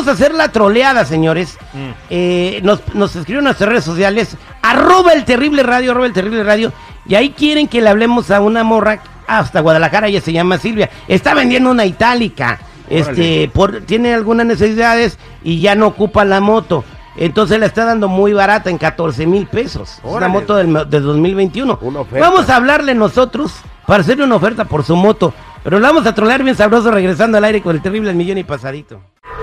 vamos a hacer la troleada, señores. Mm. Eh, nos, nos escribieron en nuestras redes sociales, arroba el terrible radio, arroba el terrible radio, y ahí quieren que le hablemos a una morra hasta Guadalajara, ella se llama Silvia. Está vendiendo una itálica, este, por, tiene algunas necesidades y ya no ocupa la moto. Entonces la está dando muy barata en 14 mil pesos. Es una moto del, del 2021. Una oferta. Vamos a hablarle nosotros para hacerle una oferta por su moto. Pero la vamos a trolear bien sabroso regresando al aire con el terrible millón y pasadito.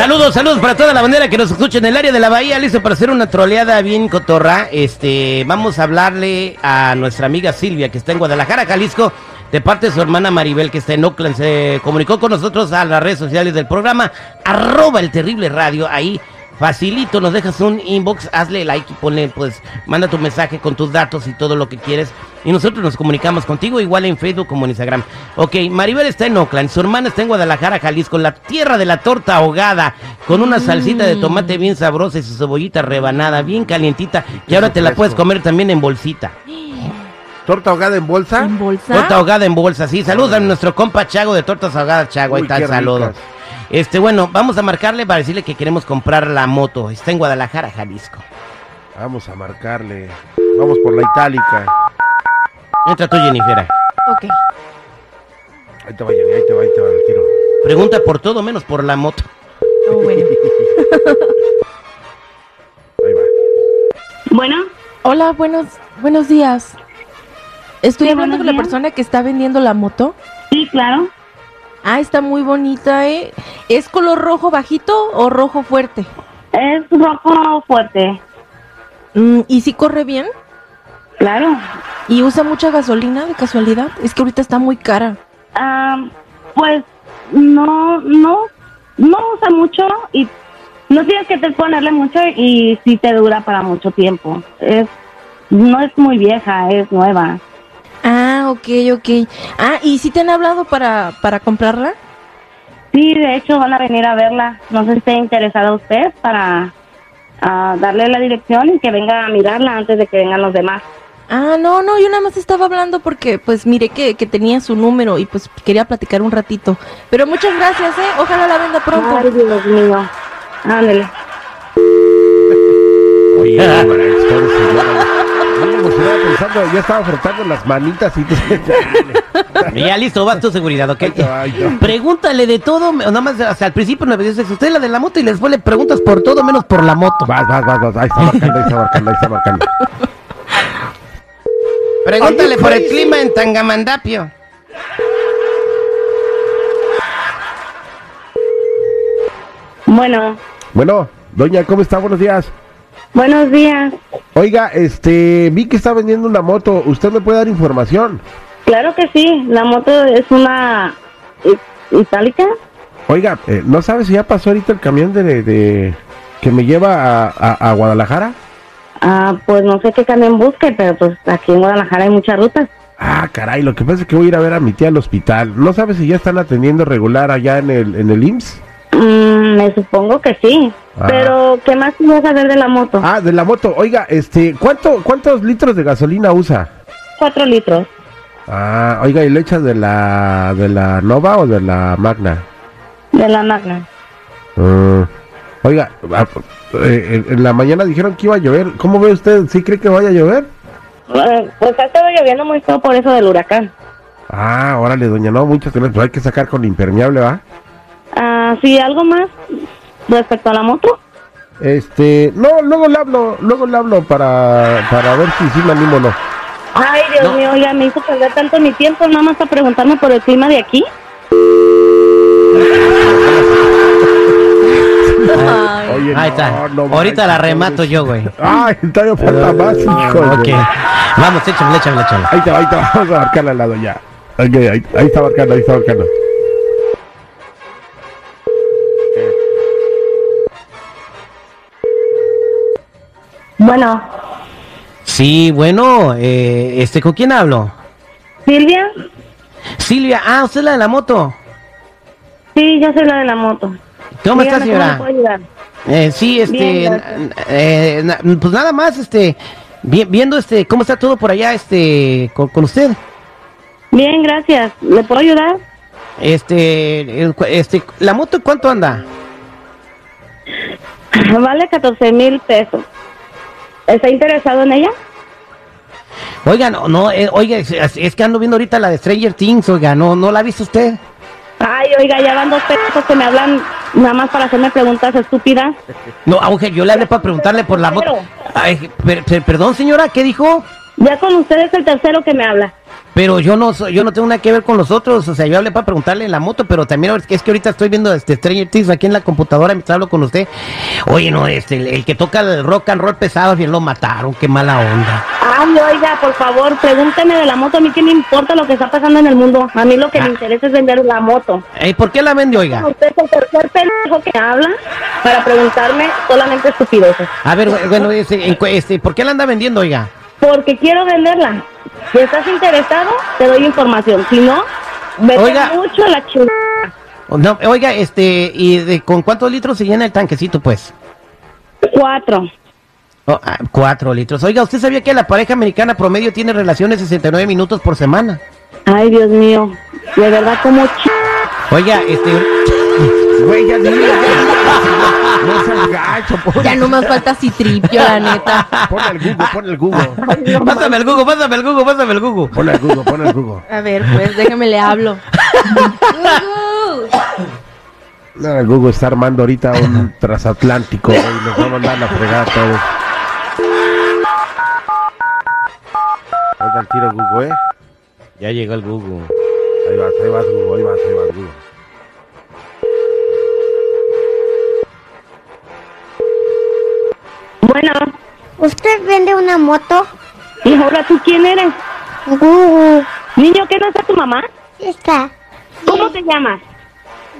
Saludos, saludos para toda la bandera que nos escucha en el área de la bahía, listo para hacer una troleada bien cotorra. Este, vamos a hablarle a nuestra amiga Silvia que está en Guadalajara, Jalisco, de parte de su hermana Maribel que está en Oakland. Se comunicó con nosotros a las redes sociales del programa, arroba el terrible radio, ahí facilito, nos dejas un inbox, hazle like y ponle, pues, manda tu mensaje con tus datos y todo lo que quieres. Y nosotros nos comunicamos contigo, igual en Facebook como en Instagram. Ok, Maribel está en Oakland, su hermana está en Guadalajara, Jalisco, la tierra de la torta ahogada, con una salsita de tomate bien sabrosa y su cebollita rebanada, bien calientita, y ahora te la puedes comer también en bolsita. ¿Torta ahogada en bolsa? ¿En bolsa? Torta ahogada en bolsa, sí. Saludos a nuestro compa Chago de Tortas Ahogadas, Chago. Ahí está qué el saludo. ricas. Este, bueno, vamos a marcarle para decirle que queremos comprar la moto. Está en Guadalajara, Jalisco. Vamos a marcarle. Vamos por la itálica. Entra tú, Jennifer. Ok. Ahí te va, Jenny, ahí te va, ahí te va el tiro. Pregunta por todo menos por la moto. Oh, bueno. Ahí va. Bueno, Hola, buenos, buenos días. Estoy Sí, hablando con la persona que está vendiendo la moto. sí, claro. Ah, está muy bonita, ¿eh? ¿Es color rojo bajito o rojo fuerte? Es rojo fuerte. Mm, ¿Y si corre bien? Claro. ¿Y usa mucha gasolina de casualidad? Es que ahorita está muy cara. Ah, pues no, no, no usa mucho y no tienes que te ponerle mucho y sí te dura para mucho tiempo. Es, no es muy vieja, es nueva. Ah, ok, ok. Ah, ¿y si te han hablado para, para comprarla? Sí, de hecho van a venir a verla. No sé si esté interesada usted para ah, darle la dirección y que venga a mirarla antes de que vengan los demás. Ah, no, no, yo nada más estaba hablando porque pues miré que, que tenía su número y pues quería platicar un ratito. Pero muchas gracias, ¿eh? Ojalá la venda pronto. Ay, Dios mío. Ándele. Oye, para Yo me emocionaba pensando, ya estaba frotando las manitas y ya listo, vas tu seguridad, ¿ok? Pregúntale de todo, nada más, o sea, al principio me dices, usted es la de la moto y después le preguntas por todo menos por la moto. Vas, vas, vas, vas. Ahí está marcando, ahí está marcando, ahí está marcando. Pregúntale por el clima en Tangamandapio. Bueno, Bueno, doña, ¿cómo está? Buenos días. buenos días. Oiga, este, vi que está vendiendo una moto. ¿Usted me puede dar información? Claro que sí, la moto es una i- itálica. Oiga, eh, ¿no sabe si ya pasó ahorita el camión de, de- que me lleva a, a- a Guadalajara? Ah, pues no sé qué camión busque, pero pues aquí en Guadalajara hay muchas rutas. Ah, caray, lo que pasa es que voy a ir a ver a mi tía al hospital. ¿No sabe si ya están atendiendo regular allá en el, en el IMSS? Mm, me supongo que sí. Ah. Pero, ¿qué más quieres saber de la moto? Ah, de la moto. Oiga, este, ¿cuánto, ¿cuántos litros de gasolina usa? Cuatro litros. Ah, oiga, ¿y le echa de la, de la Nova o de la Magna? De la Magna. Ah, oiga, ah, eh, en, en la mañana dijeron que iba a llover. ¿Cómo ve usted? ¿Sí cree que vaya a llover? Eh, Pues ha estado lloviendo muy feo por eso del huracán. Ah, órale, doña, no, muchas gracias. Pues hay que sacar con impermeable, ¿va? Ah, sí, algo más respecto a la moto. Este, no, luego le hablo, luego le hablo para, para ver si sí me animo o no. Ay, Dios No. mío, ya me hizo perder tanto mi tiempo nada más para preguntarme por el clima de aquí. Ay, Oye, Ahí está. no, Ahorita la remato yo, güey. Ay, todavía falta más, hijo. Ok. Vamos, échame, échame, échame. Ahí te va, ahí te va, vamos a marcarle al lado ya. Ok, ahí, ahí está marcando, ahí está marcando. Bueno, Sí, bueno, eh, este, ¿con quién hablo? Silvia, Silvia, ah, usted es la de la moto. sí, yo soy la de la moto. ¿Cómo está, Dígame, ¿cómo señora? Eh, sí, este, Bien, eh, pues nada más, este, vi- viendo este, cómo está todo por allá, este, con, con usted. Bien, gracias. ¿Le puedo ayudar? Este, este, la moto, ¿cuánto anda? Vale 14 mil pesos. ¿Está interesado en ella? Oiga, no, no, eh, oiga, es, es que ando viendo ahorita la de Stranger Things, oiga, no, no la ha visto usted. Ay, oiga, ya van dos pesos que me hablan nada más para hacerme preguntas estúpidas. No, aunque yo le hablé para preguntarle por la moto. Per- per- perdón, señora, ¿qué dijo? Ya con usted es el tercero que me habla. Pero yo no soy- yo no tengo nada que ver con los otros, o sea, yo hablé para preguntarle en la moto, pero también es que es que ahorita estoy viendo este Stranger Things aquí en la computadora mientras hablo con usted. Oye, no, este, el, el que toca el rock and roll pesado, bien lo mataron, qué mala onda. Ay, oiga, por favor, pregúnteme de la moto. A mí qué me importa lo que está pasando en el mundo. A mí lo que Ah. me interesa es vender la moto. Eh, ¿Por qué la vende, oiga? Usted es el tercer pendejo que habla para preguntarme solamente estupideces. A ver, bueno, este, este, ¿por qué la anda vendiendo, oiga? Porque quiero venderla. Si estás interesado, te doy información. Si no, vete Oiga. mucho la chingada. No, oiga, este, ¿y de, con cuántos litros se llena el tanquecito, pues? Cuatro. Oh, ah, cuatro litros. Oiga, ¿usted sabía que la pareja americana promedio tiene relaciones 69 minutos por semana? Ay, Dios mío. De verdad, como ch... Oiga, este, Güey, ya Ya no más falta citripio, la neta. pon el Google, pon el Google. pásame el Google, pásame el Google, pásame el Google. Pon el Google, pon el Google. A ver, pues déjame le hablo. No, el Google está armando ahorita un transatlántico, güey, nos va a mandar la fregada a todos. Oiga el tiro Google, ¿eh? Ya llegó el Google. Ahí vas, ahí vas Google, ahí vas, ahí vas Google. Bueno, ¿Usted vende una moto? y ahora tú quién eres? Gugu. Niño, ¿qué no está tu mamá? Está. ¿Cómo te llamas?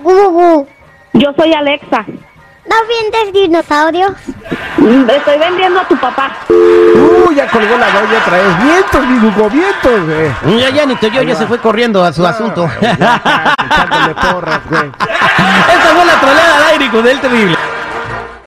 Gugu. Yo soy Alexa. ¿No vendes dinosaurios? Mm, Estoy vendiendo a tu papá. Uh, ya colgó la doña otra vez. Vientos, mi Google, vientos, güey. Ya, ya, ni te oyó, ya se fue corriendo a su asunto. Ya, porras, güey. Esta fue la troleada al aire con el terrible.